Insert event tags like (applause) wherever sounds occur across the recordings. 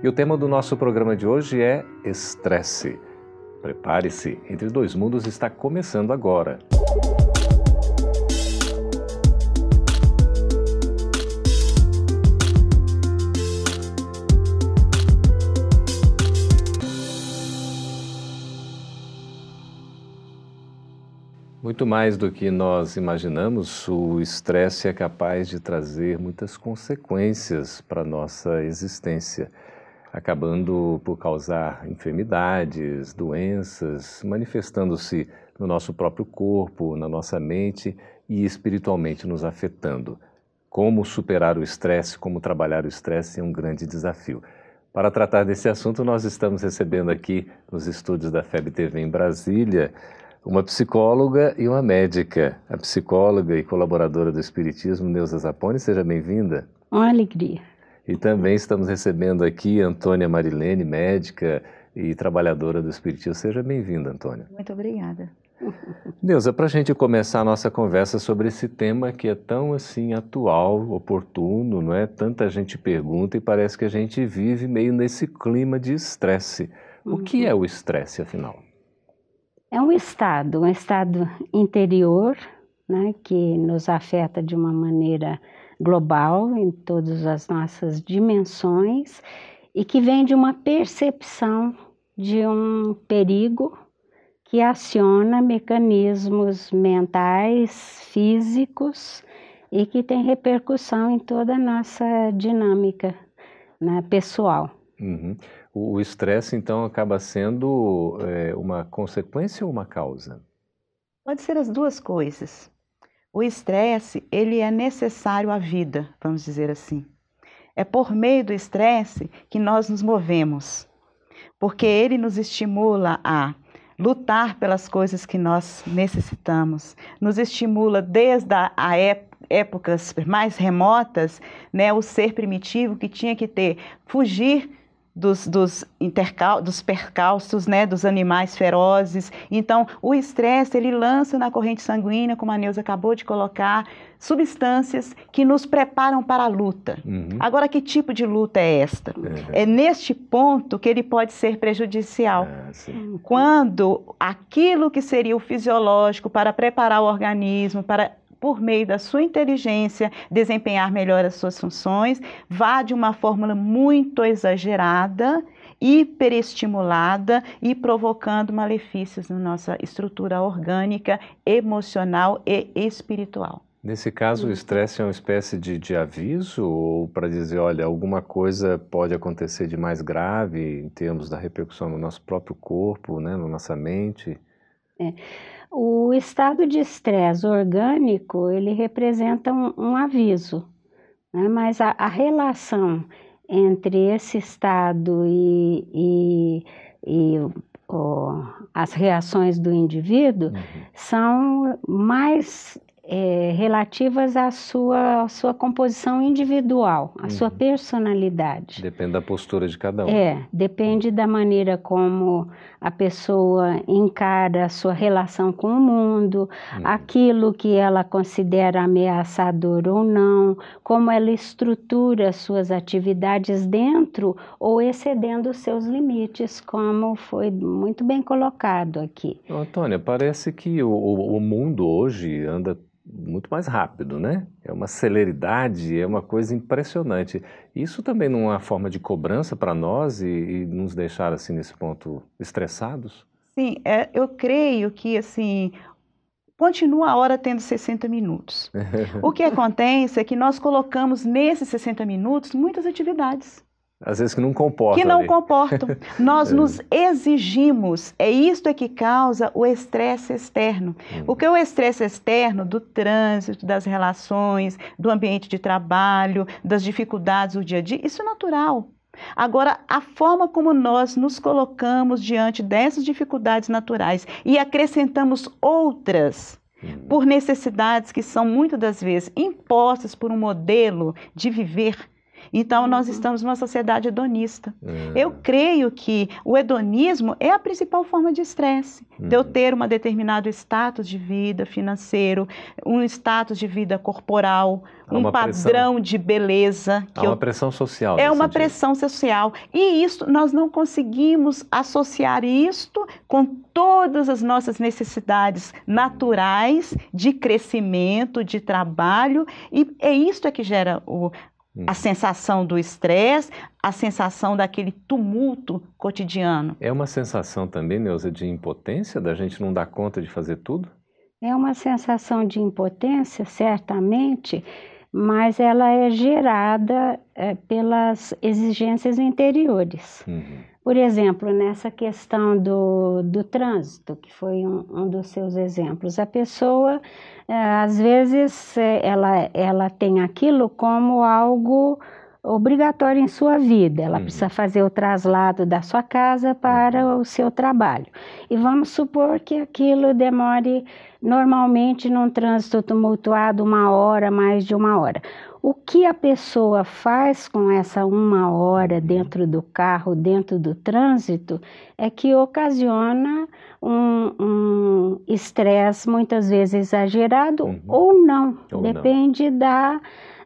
e o tema do nosso programa de hoje é estresse. Prepare-se, Entre Dois Mundos está começando agora. Muito mais do que nós imaginamos, o estresse é capaz de trazer muitas consequências para a nossa existência acabando por causar enfermidades, doenças, manifestando-se no nosso próprio corpo, na nossa mente e espiritualmente nos afetando. Como superar o estresse, como trabalhar o estresse é um grande desafio. Para tratar desse assunto, nós estamos recebendo aqui nos estúdios da FEB TV em Brasília uma psicóloga e uma médica. A psicóloga e colaboradora do Espiritismo, Neuza Zapone, seja bem-vinda. Uma alegria. E também estamos recebendo aqui Antônia Marilene, médica e trabalhadora do Espiritismo. Seja bem-vinda, Antônia. Muito obrigada. Neuza, para a gente começar a nossa conversa sobre esse tema que é tão assim atual, oportuno, não é? Tanta gente pergunta e parece que a gente vive meio nesse clima de estresse. O uhum. que é o estresse, afinal? É um estado, um estado interior, né, que nos afeta de uma maneira global em todas as nossas dimensões e que vem de uma percepção de um perigo que aciona mecanismos mentais, físicos e que tem repercussão em toda a nossa dinâmica né, pessoal. Uhum. O estresse, então, acaba sendo é, uma consequência ou uma causa? Pode ser as duas coisas. O estresse, ele é necessário à vida, vamos dizer assim. É por meio do estresse que nós nos movemos, porque ele nos estimula a lutar pelas coisas que nós necessitamos, nos estimula desde a, a épocas mais remotas, né, o ser primitivo que tinha que ter fugir dos, dos, intercal, dos percalços, né, dos animais ferozes. Então, o estresse, ele lança na corrente sanguínea, como a Neuza acabou de colocar, substâncias que nos preparam para a luta. Uhum. Agora, que tipo de luta é esta? Uhum. É neste ponto que ele pode ser prejudicial. Ah, Quando aquilo que seria o fisiológico para preparar o organismo, para por meio da sua inteligência, desempenhar melhor as suas funções, vá de uma fórmula muito exagerada, hiperestimulada e provocando malefícios na nossa estrutura orgânica, emocional e espiritual. Nesse caso, o estresse é uma espécie de, de aviso ou para dizer, olha, alguma coisa pode acontecer de mais grave em termos da repercussão no nosso próprio corpo, né, na nossa mente? É. O estado de estresse orgânico, ele representa um, um aviso, né? mas a, a, relação entre esse estado e, e, e as reações do indivíduo uhum. são mais é, relativas à sua, à sua composição individual, à uhum. sua personalidade. Depende da postura de cada um. É, depende da maneira como a pessoa encara a sua relação com o mundo, uhum. aquilo que ela considera ameaçador ou não, como ela estrutura suas atividades dentro ou excedendo os seus limites, como foi muito bem colocado aqui. Antônia, parece que o, o mundo hoje anda muito mais rápido, né? É uma celeridade, é uma coisa impressionante. Isso também não é uma forma de cobrança para nós e, e, nos deixar assim nesse ponto estressados? Sim, é, eu creio que assim continua a hora tendo 60 minutos. (laughs) o que acontece é que nós colocamos nesses 60 minutos muitas atividades. Às vezes que não comportam. Que não ali. comportam. Nós (laughs) é. nos exigimos. É isto é que causa o estresse externo. Hum. Porque o estresse externo do trânsito, das relações, do ambiente de trabalho, das dificuldades do dia a dia, isso é natural. Agora, a forma como nós nos colocamos diante dessas dificuldades naturais e acrescentamos outras uhum. por necessidades que são muitas das vezes impostas por um modelo de viver então, nós uhum. estamos numa sociedade hedonista. Uhum. Eu creio que o hedonismo é a principal forma de estresse, uhum. de eu uhum. ter um determinado status de vida financeiro, um status de vida corporal, Há um padrão pressão. de beleza. Que Há uma eu... pressão social. É uma sentido. pressão social. E isso, nós não conseguimos associar isto com todas as nossas necessidades naturais de crescimento, de trabalho, e é isto é que gera o, a sensação do estresse, a sensação daquele tumulto cotidiano. É uma sensação também, Neuza, de impotência, da gente não dar conta de fazer tudo? É uma sensação de impotência, certamente, mas ela é gerada é, pelas exigências interiores. Uhum. Por exemplo, nessa questão do, do trânsito, que foi um, um dos seus exemplos, a pessoa, é, às vezes, é, ela, ela tem aquilo como algo obrigatório em sua vida. Ela uhum. precisa fazer o traslado da sua casa para uhum. o seu trabalho. E vamos supor que aquilo demore normalmente num trânsito tumultuado uma hora, mais de uma hora. O que a pessoa faz com essa uma hora dentro do carro, dentro do trânsito, é que ocasiona um estresse muitas vezes exagerado uhum. ou não, ou depende não. da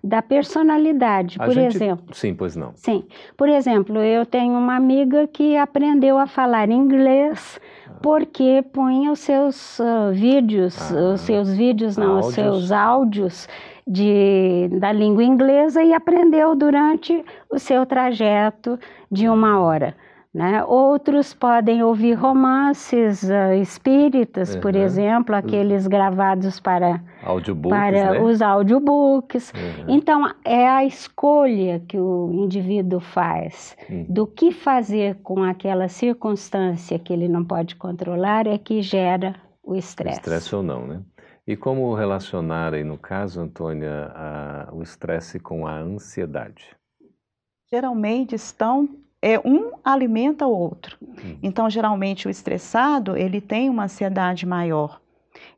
da personalidade, a por gente... exemplo. Sim, pois não. Sim. Por exemplo, eu tenho uma amiga que aprendeu a falar inglês ah. porque punha os seus uh, vídeos, ah, os seus vídeos, não, áudios. os seus áudios de, da língua inglesa e aprendeu durante o seu trajeto de uma hora. Né? Outros podem ouvir romances uh, espíritas, uhum. por exemplo, aqueles gravados para, audiobooks, para né? os audiobooks. Uhum. Então, é a escolha que o indivíduo faz uhum. do que fazer com aquela circunstância que ele não pode controlar é que gera o estresse. Estresse ou não, né? E como relacionar aí, no caso, Antônia, a, o estresse com a ansiedade? Geralmente estão, é, um alimenta o outro. Hum. Então, geralmente, o estressado, ele tem uma ansiedade maior.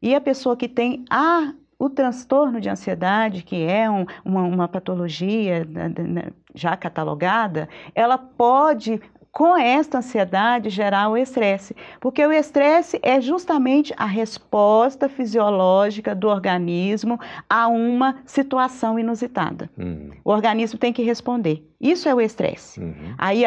E a pessoa que tem a, o transtorno de ansiedade, que é um, uma, uma patologia né, né, já catalogada, ela pode com esta ansiedade gerar o estresse, porque o estresse é justamente a resposta fisiológica do organismo a uma situação inusitada. Uhum. O organismo tem que responder. Isso é o estresse. Uhum. Aí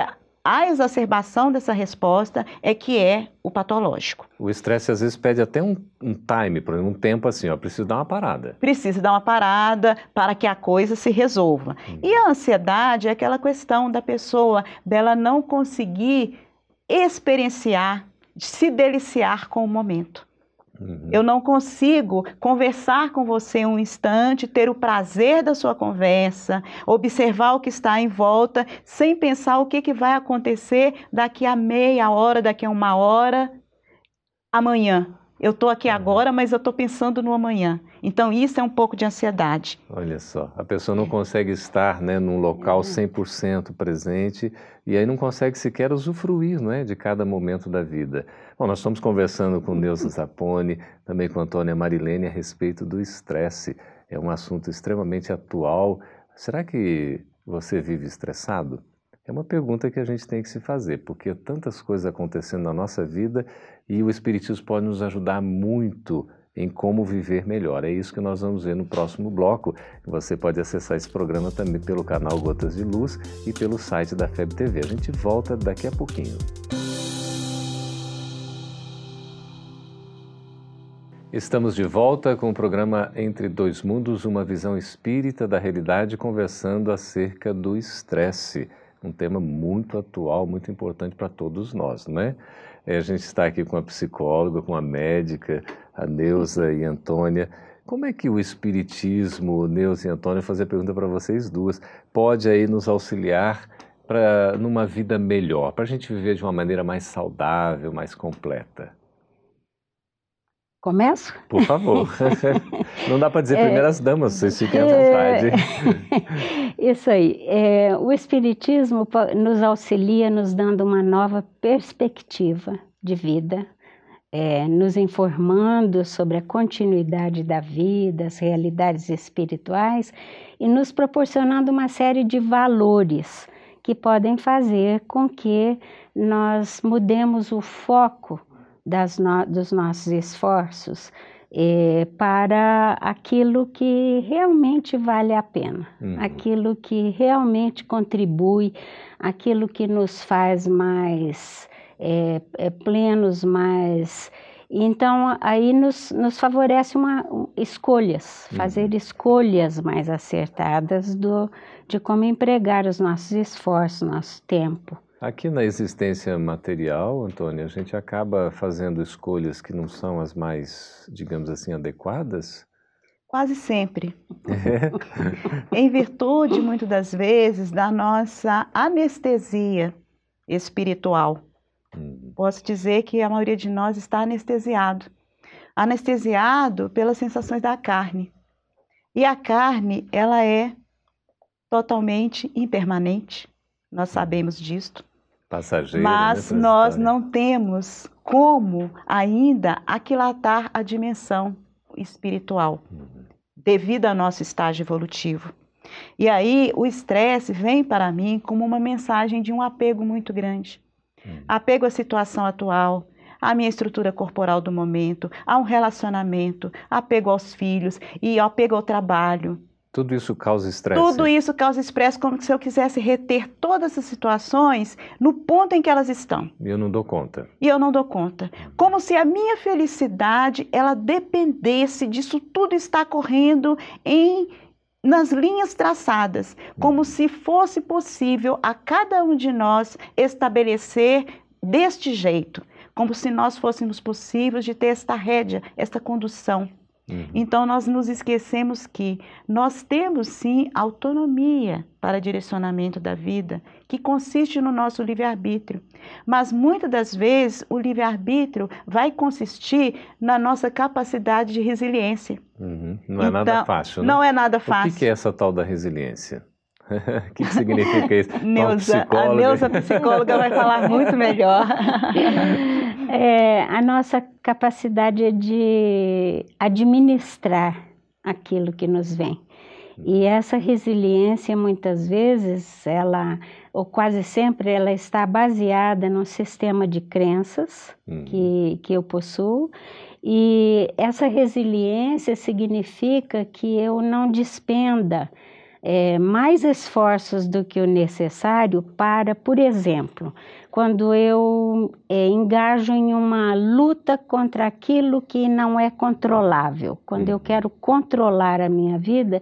a exacerbação dessa resposta é que é o patológico. O estresse às vezes pede até um, um time, por exemplo, um tempo assim, ó, preciso dar uma parada. Precisa dar uma parada para que a coisa se resolva. Hum. E a ansiedade é aquela questão da pessoa dela não conseguir experienciar, se deliciar com o momento. Uhum. Eu não consigo conversar com você um instante, ter o prazer da sua conversa, observar o que está em volta, sem pensar o que, que vai acontecer daqui a meia hora, daqui a uma hora, amanhã. Eu estou aqui agora, mas eu estou pensando no amanhã. Então, isso é um pouco de ansiedade. Olha só, a pessoa não consegue estar né, num local 100% presente e aí não consegue sequer usufruir não é, de cada momento da vida. Bom, nós estamos conversando com Neuza (laughs) Zapone, também com Antônia Marilene a respeito do estresse. É um assunto extremamente atual. Será que você vive estressado? É uma pergunta que a gente tem que se fazer, porque tantas coisas acontecendo na nossa vida e o Espiritismo pode nos ajudar muito em como viver melhor. É isso que nós vamos ver no próximo bloco. Você pode acessar esse programa também pelo canal Gotas de Luz e pelo site da FEB TV. A gente volta daqui a pouquinho. Estamos de volta com o programa Entre Dois Mundos, uma visão espírita da realidade, conversando acerca do estresse um tema muito atual, muito importante para todos nós, não é? é? A gente está aqui com a psicóloga, com a médica, a Neuza e a Antônia. Como é que o Espiritismo, Neuza e Antônia, fazer a pergunta para vocês duas, pode aí nos auxiliar para numa vida melhor, para a gente viver de uma maneira mais saudável, mais completa? Começo? Por favor. (laughs) Não dá para dizer é, primeiras damas, vocês fiquem à vontade. (laughs) Isso aí. É, o Espiritismo nos auxilia nos dando uma nova perspectiva de vida, é, nos informando sobre a continuidade da vida, as realidades espirituais e nos proporcionando uma série de valores que podem fazer com que nós mudemos o foco no, dos nossos esforços é, para aquilo que realmente vale a pena, uhum. aquilo que realmente contribui, aquilo que nos faz mais é, é, plenos, mais. Então, aí nos, nos favorece uma, escolhas, uhum. fazer escolhas mais acertadas do, de como empregar os nossos esforços, nosso tempo. Aqui na existência material, Antônio, a gente acaba fazendo escolhas que não são as mais, digamos assim, adequadas? Quase sempre. É. (laughs) em virtude, muitas das vezes, da nossa anestesia espiritual. Hum. Posso dizer que a maioria de nós está anestesiado. Anestesiado pelas sensações da carne. E a carne, ela é totalmente impermanente. Nós sabemos disto. Passageira, Mas né, nós história. não temos como ainda aquilatar a dimensão espiritual, uhum. devido ao nosso estágio evolutivo. E aí o estresse vem para mim como uma mensagem de um apego muito grande. Uhum. Apego à situação atual, à minha estrutura corporal do momento, a um relacionamento, apego aos filhos e apego ao trabalho. Tudo isso causa estresse. Tudo isso causa estresse, como se eu quisesse reter todas essas situações no ponto em que elas estão. E eu não dou conta. E eu não dou conta. Como se a minha felicidade, ela dependesse disso tudo estar correndo em nas linhas traçadas, como se fosse possível a cada um de nós estabelecer deste jeito, como se nós fôssemos possíveis de ter esta rédea, esta condução. Uhum. Então, nós nos esquecemos que nós temos sim autonomia para direcionamento da vida, que consiste no nosso livre-arbítrio. Mas muitas das vezes o livre-arbítrio vai consistir na nossa capacidade de resiliência. Uhum. Não é então, nada fácil, né? Não é nada fácil. O que é essa tal da resiliência? (laughs) O que, que significa isso? (laughs) Neuza, a Neuza psicóloga vai falar muito melhor. (laughs) É, a nossa capacidade de administrar aquilo que nos vem. E essa resiliência, muitas vezes, ela, ou quase sempre, ela está baseada no sistema de crenças uhum. que, que eu possuo. E essa resiliência significa que eu não despenda é, mais esforços do que o necessário para, por exemplo, quando eu é, engajo em uma luta contra aquilo que não é controlável, quando eu uhum. quero controlar a minha vida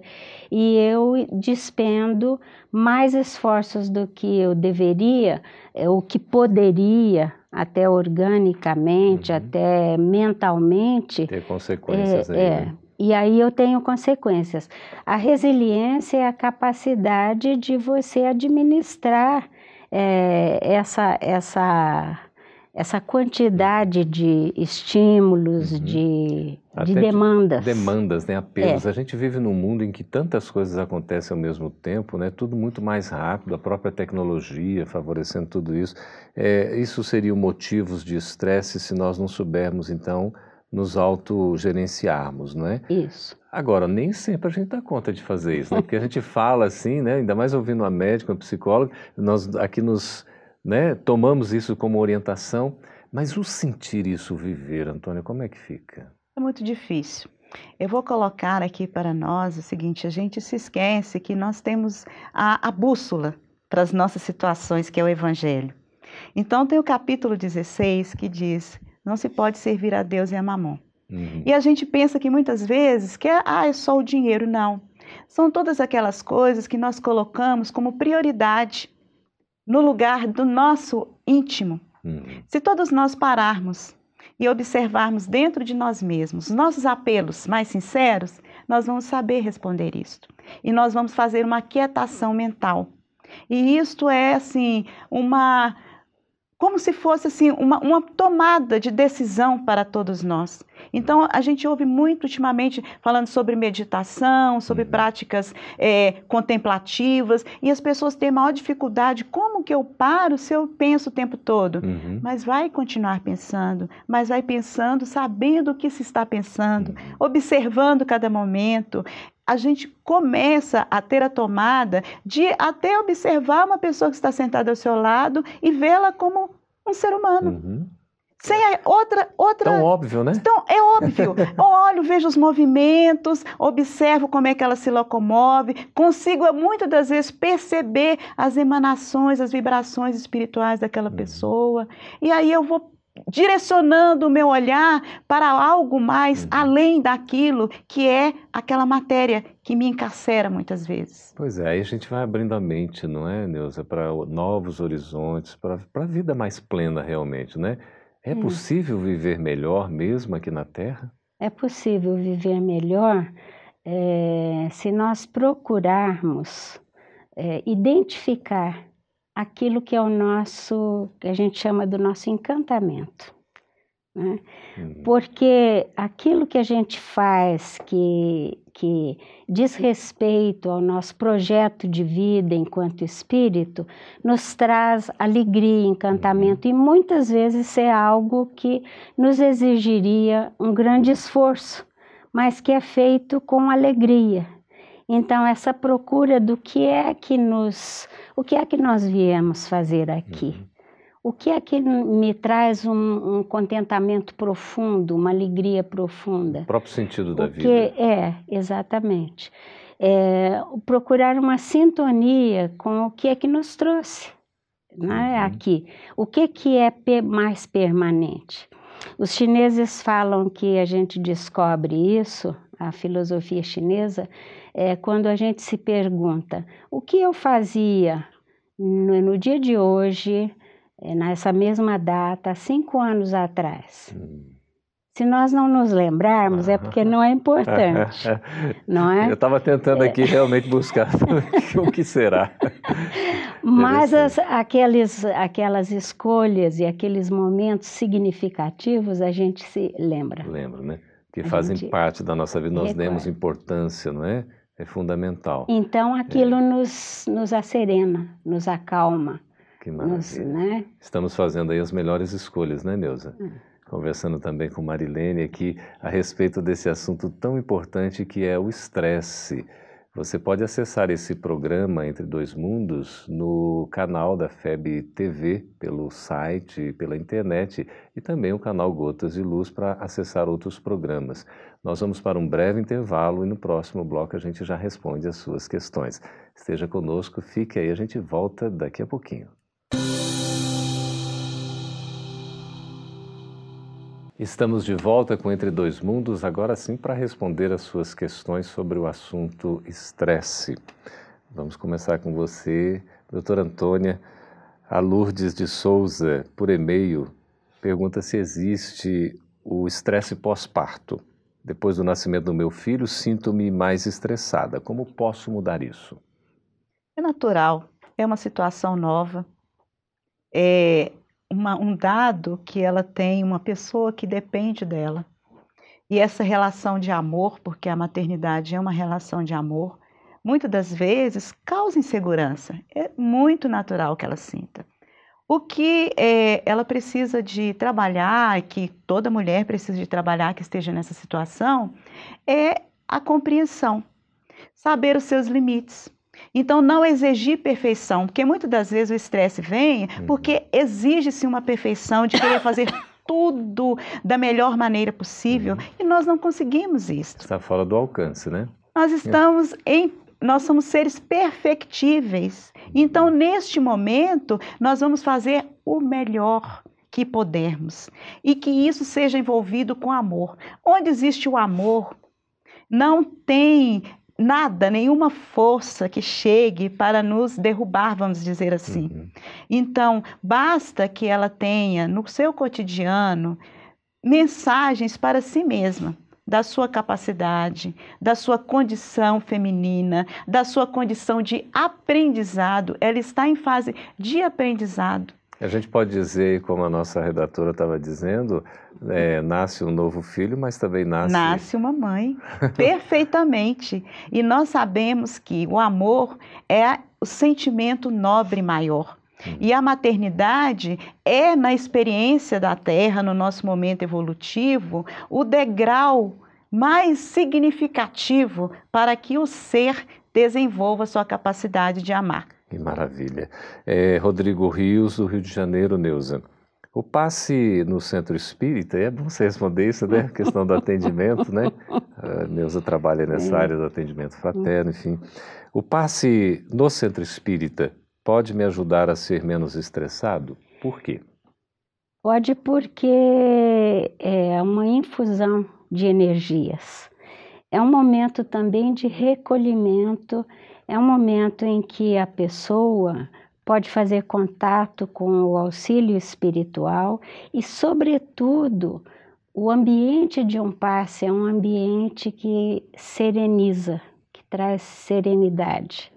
e eu despendo mais esforços do que eu deveria, é, o que poderia, até organicamente, uhum. até mentalmente. Ter consequências é, aí. É, né? E aí eu tenho consequências. A resiliência é a capacidade de você administrar é, essa, essa, essa quantidade de estímulos, uhum. de, de demandas. De demandas, né? apelos. É. A gente vive num mundo em que tantas coisas acontecem ao mesmo tempo, né? tudo muito mais rápido, a própria tecnologia favorecendo tudo isso. É, isso seriam motivos de estresse se nós não soubermos, então, nos autogerenciarmos, não é? Isso. Agora, nem sempre a gente dá conta de fazer isso, né? Porque a gente fala assim, né? Ainda mais ouvindo uma médica, uma psicóloga, nós aqui nos né, tomamos isso como orientação, mas o sentir isso viver, Antônia, como é que fica? É muito difícil. Eu vou colocar aqui para nós o seguinte: a gente se esquece que nós temos a, a bússola para as nossas situações, que é o Evangelho. Então, tem o capítulo 16 que diz: não se pode servir a Deus e a mamão. Uhum. E a gente pensa que muitas vezes que ah, é só o dinheiro. Não. São todas aquelas coisas que nós colocamos como prioridade no lugar do nosso íntimo. Uhum. Se todos nós pararmos e observarmos dentro de nós mesmos nossos apelos mais sinceros, nós vamos saber responder isto. E nós vamos fazer uma quietação mental. E isto é assim, uma como se fosse assim uma, uma tomada de decisão para todos nós. Então, a gente ouve muito ultimamente falando sobre meditação, sobre uhum. práticas é, contemplativas, e as pessoas têm maior dificuldade. Como que eu paro se eu penso o tempo todo? Uhum. Mas vai continuar pensando, mas vai pensando sabendo o que se está pensando, uhum. observando cada momento a gente começa a ter a tomada de até observar uma pessoa que está sentada ao seu lado e vê-la como um ser humano. Uhum. Sem a outra, outra. Tão óbvio, né? Então, é óbvio. (laughs) Eu olho, vejo os movimentos, observo como é que ela se locomove, consigo muitas das vezes perceber as emanações, as vibrações espirituais daquela uhum. pessoa. E aí eu vou direcionando o meu olhar para algo mais uhum. além daquilo que é aquela matéria que me encarcera muitas vezes. Pois é, aí a gente vai abrindo a mente, não é, Neuza, para novos horizontes, para a vida mais plena realmente, né? É hum. possível viver melhor mesmo aqui na Terra? É possível viver melhor é, se nós procurarmos é, identificar aquilo que é o nosso, que a gente chama do nosso encantamento. Né? Uhum. Porque aquilo que a gente faz que, que diz respeito ao nosso projeto de vida enquanto espírito, nos traz alegria, encantamento, uhum. e muitas vezes é algo que nos exigiria um grande esforço, mas que é feito com alegria. Então, essa procura do que é que nos, o que é que nós viemos fazer aqui? Uhum. O que é que me traz um, um, contentamento profundo, uma alegria profunda? O próprio sentido da o vida. É, exatamente. É, procurar uma sintonia com o que é que nos trouxe né, uhum. aqui. O que, que é mais permanente? Os chineses falam que a gente descobre isso, a filosofia chinesa, é quando a gente se pergunta o que eu fazia no, no dia de hoje, é, nessa mesma data, cinco anos atrás. Hum. Se nós não nos lembrarmos, é porque não é importante, (laughs) não é? Eu estava tentando aqui é. realmente buscar (laughs) o que será. Mas as, aqueles, aquelas escolhas e aqueles momentos significativos a gente se lembra. Lembra, né? Que fazem parte da nossa vida, nós demos importância, não é? É fundamental. Então aquilo é. nos, nos acerena, nos acalma. Que maravilha. Nos, né? Estamos fazendo aí as melhores escolhas, né, Neuza? Hum. Conversando também com Marilene aqui a respeito desse assunto tão importante que é o estresse. Você pode acessar esse programa Entre Dois Mundos no canal da FEB TV, pelo site, pela internet e também o canal Gotas de Luz para acessar outros programas. Nós vamos para um breve intervalo e no próximo bloco a gente já responde as suas questões. Esteja conosco, fique aí, a gente volta daqui a pouquinho. Estamos de volta com Entre Dois Mundos, agora sim para responder as suas questões sobre o assunto estresse. Vamos começar com você, doutora Antônia. A Lourdes de Souza, por e-mail, pergunta se existe o estresse pós-parto. Depois do nascimento do meu filho, sinto-me mais estressada. Como posso mudar isso? É natural, é uma situação nova. É, uma, um dado que ela tem uma pessoa que depende dela. E essa relação de amor, porque a maternidade é uma relação de amor, muitas das vezes causa insegurança. É muito natural que ela sinta. O que é, ela precisa de trabalhar, que toda mulher precisa de trabalhar que esteja nessa situação, é a compreensão, saber os seus limites. Então, não exigir perfeição, porque muitas das vezes o estresse vem uhum. porque exige-se uma perfeição de querer fazer (laughs) tudo da melhor maneira possível uhum. e nós não conseguimos isso. Está fora do alcance, né? Nós estamos em nós somos seres perfectíveis. Então, neste momento, nós vamos fazer o melhor que pudermos e que isso seja envolvido com amor. Onde existe o amor, não tem nada, nenhuma força que chegue para nos derrubar, vamos dizer assim. Uhum. Então, basta que ela tenha no seu cotidiano mensagens para si mesma, da sua capacidade, da sua condição feminina, da sua condição de aprendizado. Ela está em fase de aprendizado. A gente pode dizer, como a nossa redatora estava dizendo, é, nasce um novo filho, mas também nasce. Nasce uma mãe, perfeitamente. E nós sabemos que o amor é o sentimento nobre maior. Hum. E a maternidade é, na experiência da Terra, no nosso momento evolutivo, o degrau mais significativo para que o ser desenvolva sua capacidade de amar. Que maravilha. É, Rodrigo Rios, do Rio de Janeiro, Neuza. O passe no centro espírita, é bom você responder isso, né? A questão do atendimento, né? A Neuza trabalha nessa área do atendimento fraterno, enfim. O passe no centro espírita pode me ajudar a ser menos estressado? Por quê? Pode porque é uma infusão de energias. É um momento também de recolhimento, é um momento em que a pessoa pode fazer contato com o auxílio espiritual e, sobretudo, o ambiente de um passe é um ambiente que sereniza, que traz serenidade.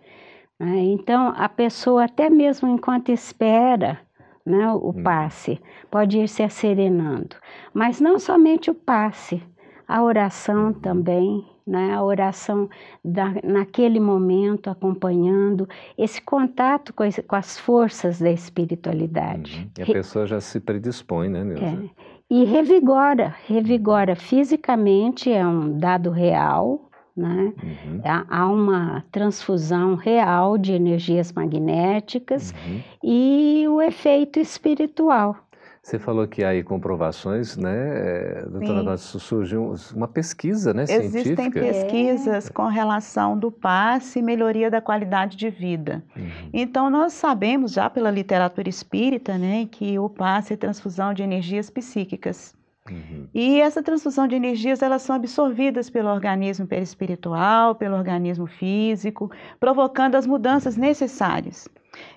Né? Então, a pessoa, até mesmo enquanto espera né, o uhum. passe, pode ir se serenando. Mas não somente o passe, a oração também, né? a oração da, naquele momento, acompanhando esse contato com as, com as forças da espiritualidade. Uhum. E a pessoa já se predispõe, né, Neuza? É. E revigora, revigora fisicamente, é um dado real, né? Uhum. Há uma transfusão real de energias magnéticas uhum. e o efeito espiritual. Você falou que há aí comprovações, né, doutora surgiu uma pesquisa, né, Existem científica. Existem pesquisas é. com relação do passe e melhoria da qualidade de vida. Uhum. Então, nós sabemos já pela literatura espírita, né, que o passe é transfusão de energias psíquicas. Uhum. E essa transfusão de energias, elas são absorvidas pelo organismo perispiritual, pelo organismo físico, provocando as mudanças necessárias.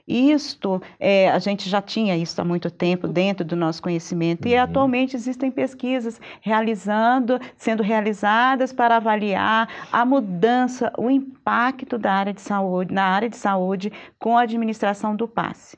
Isto, é, a gente já tinha isso há muito tempo dentro do nosso conhecimento uhum. e atualmente existem pesquisas realizando, sendo realizadas para avaliar a mudança, o impacto da área de saúde, na área de saúde com a administração do passe.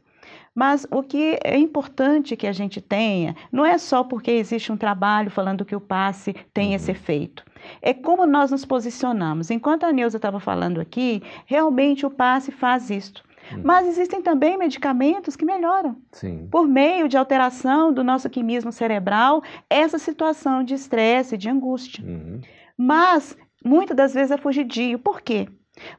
Mas o que é importante que a gente tenha, não é só porque existe um trabalho falando que o passe tem uhum. esse efeito. É como nós nos posicionamos. Enquanto a Neuza estava falando aqui, realmente o passe faz isto. Hum. Mas existem também medicamentos que melhoram. Sim. Por meio de alteração do nosso quimismo cerebral, essa situação de estresse, de angústia. Uhum. Mas, muitas das vezes é fugidio. Por quê?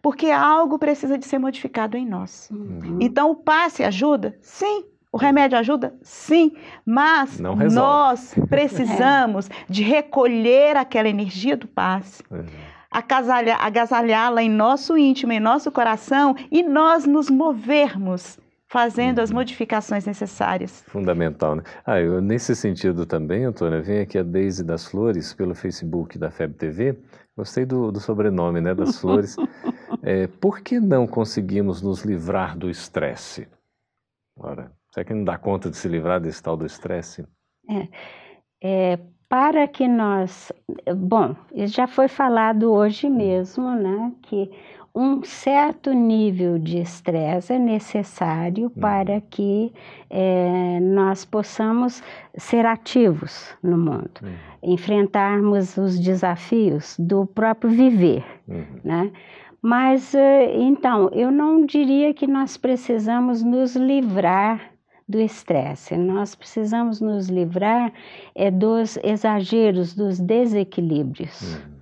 Porque algo precisa de ser modificado em nós. Uhum. Então, o passe ajuda? Sim. O remédio ajuda? Sim, mas nós precisamos (laughs) de recolher aquela energia do passe. Uhum agasalhá-la em nosso íntimo, em nosso coração e nós nos movermos fazendo as uhum. modificações necessárias. Fundamental, né? Ah, eu, nesse sentido também, Antônia, vem aqui a Deise das Flores pelo Facebook da FEB TV. Gostei do, do sobrenome, né, das Flores. (laughs) é, por que não conseguimos nos livrar do estresse? Ora, será que não dá conta de se livrar desse tal do estresse? É, é, para que nós, bom, já foi falado hoje mesmo, né, que um certo nível de estresse é necessário uhum. para que é, nós possamos ser ativos no mundo, uhum. enfrentarmos os desafios do próprio viver, uhum. né? Mas, eh, então, eu não diria que nós precisamos nos livrar do estresse. Nós precisamos nos livrar é, dos exageros, dos desequilíbrios. Uhum.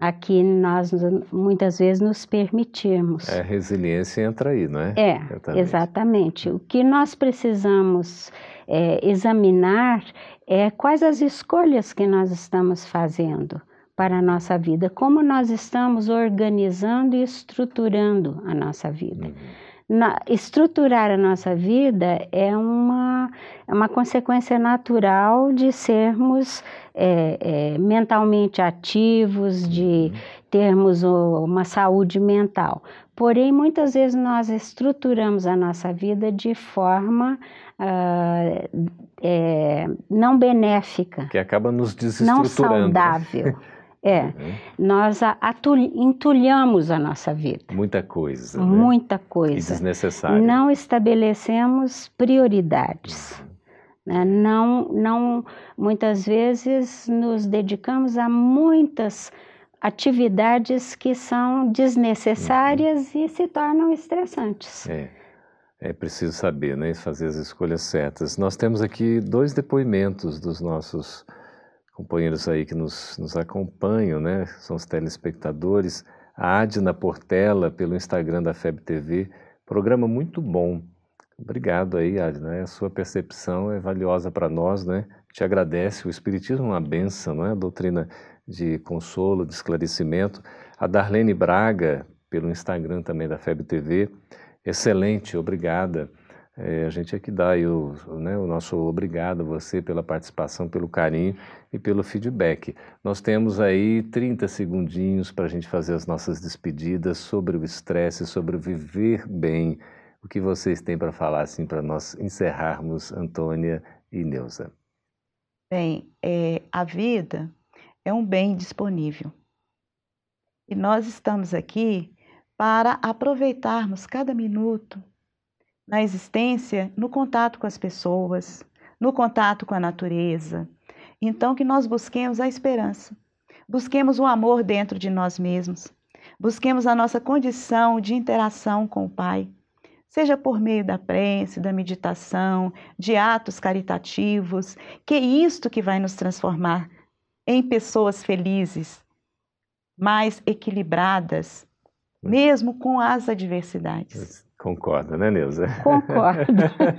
Aqui nós muitas vezes nos permitimos. É, resiliência entra aí, não é? É, exatamente. exatamente. O que nós precisamos é, examinar é quais as escolhas que nós estamos fazendo para a nossa vida, como nós estamos organizando e estruturando a nossa vida. Uhum na, estruturar a nossa vida é uma, é uma consequência natural de sermos é, é, mentalmente ativos, de uhum. termos uma saúde mental. Porém, muitas vezes nós estruturamos a nossa vida de forma uh, é, não benéfica. Que acaba nos desestruturando. Não saudável. (laughs) É, uhum. nós entulhamos a nossa vida. Muita coisa. Né? Muita coisa. E desnecessária. Não estabelecemos prioridades. Uhum. Né? Não, não, muitas vezes nos dedicamos a muitas atividades que são desnecessárias uhum. e se tornam estressantes. É. É preciso saber, né, fazer as escolhas certas. Nós temos aqui dois depoimentos dos nossos companheiros aí que nos, nos acompanham, né? São os telespectadores. A Adna Portela, pelo Instagram da FEB TV. Programa muito bom. Obrigado aí, Adna. A sua percepção é valiosa para nós, né? Te agradece. O Espiritismo é uma benção, não é? A doutrina de consolo, de esclarecimento. A Darlene Braga, pelo Instagram também da FEB TV. Excelente, obrigada. É, a gente aqui dá o, né, o nosso obrigado a você pela participação, pelo carinho e pelo feedback. Nós temos aí 30 segundinhos para a gente fazer as nossas despedidas sobre o estresse, sobre viver bem. O que vocês têm para falar assim para nós encerrarmos, Antônia e Neuza? Bem, é, a vida é um bem disponível. E nós estamos aqui para aproveitarmos cada minuto na existência, no contato com as pessoas, no contato com a natureza. Então, que nós busquemos a esperança, busquemos o amor dentro de nós mesmos, busquemos a nossa condição de interação com o Pai, seja por meio da prece, da meditação, de atos caritativos, que é isto que vai nos transformar em pessoas felizes, mais equilibradas, mesmo com as adversidades. Concorda, né, Neuza? Concordo.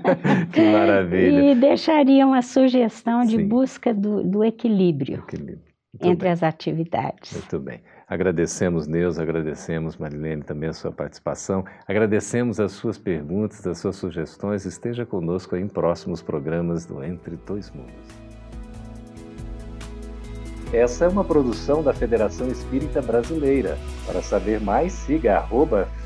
(laughs) que maravilha. E deixaria uma sugestão de Sim. busca do, do equilíbrio, equilíbrio. entre bem. as atividades. Muito bem. Agradecemos, Neuza, agradecemos, Marilene, também a sua participação. Agradecemos as suas perguntas, as suas sugestões. Esteja conosco em próximos programas do Entre Dois Mundos. Essa é uma produção da Federação Espírita Brasileira. Para saber mais, siga arroba